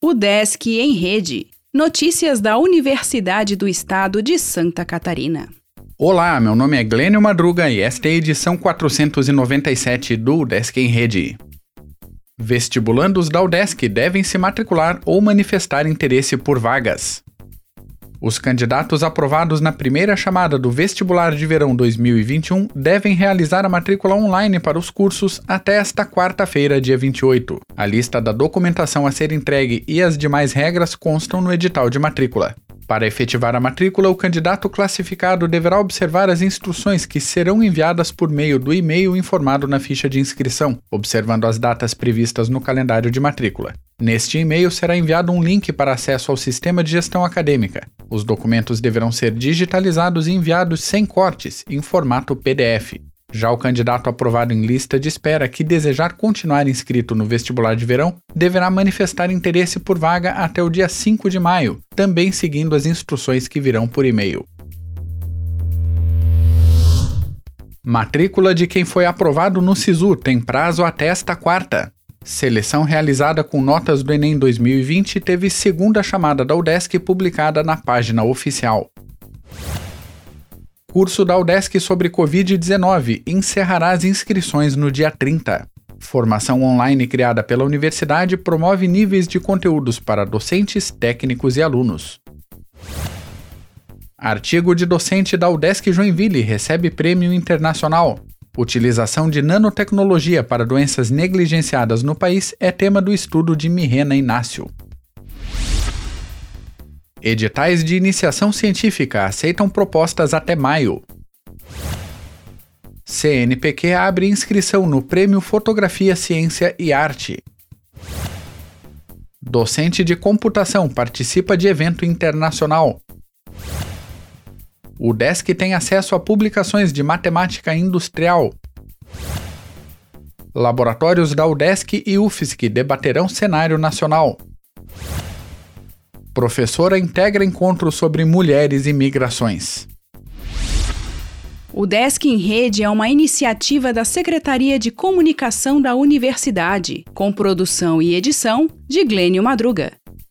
O Desk em Rede. Notícias da Universidade do Estado de Santa Catarina. Olá, meu nome é Glênio Madruga e esta é a edição 497 do Desk em Rede. Vestibulandos da UDESC devem se matricular ou manifestar interesse por vagas. Os candidatos aprovados na primeira chamada do Vestibular de Verão 2021 devem realizar a matrícula online para os cursos até esta quarta-feira, dia 28. A lista da documentação a ser entregue e as demais regras constam no edital de matrícula. Para efetivar a matrícula, o candidato classificado deverá observar as instruções que serão enviadas por meio do e-mail informado na ficha de inscrição, observando as datas previstas no calendário de matrícula. Neste e-mail será enviado um link para acesso ao sistema de gestão acadêmica. Os documentos deverão ser digitalizados e enviados sem cortes, em formato PDF. Já o candidato aprovado em lista de espera que desejar continuar inscrito no vestibular de verão deverá manifestar interesse por vaga até o dia 5 de maio, também seguindo as instruções que virão por e-mail. Matrícula de quem foi aprovado no SISU tem prazo até esta quarta. Seleção realizada com notas do Enem 2020 teve segunda chamada da UDESC publicada na página oficial. Curso da UDESC sobre Covid-19 encerrará as inscrições no dia 30. Formação online criada pela universidade promove níveis de conteúdos para docentes, técnicos e alunos. Artigo de docente da UDESC Joinville recebe prêmio internacional. Utilização de nanotecnologia para doenças negligenciadas no país é tema do estudo de Mirena Inácio. Editais de iniciação científica aceitam propostas até maio. CNPq abre inscrição no Prêmio Fotografia, Ciência e Arte. Docente de computação participa de evento internacional. O Desk tem acesso a publicações de matemática industrial. Laboratórios da UDESC e UFSC debaterão cenário nacional. Professora integra encontro sobre mulheres e migrações. O Desk em Rede é uma iniciativa da Secretaria de Comunicação da Universidade, com produção e edição de Glênio Madruga.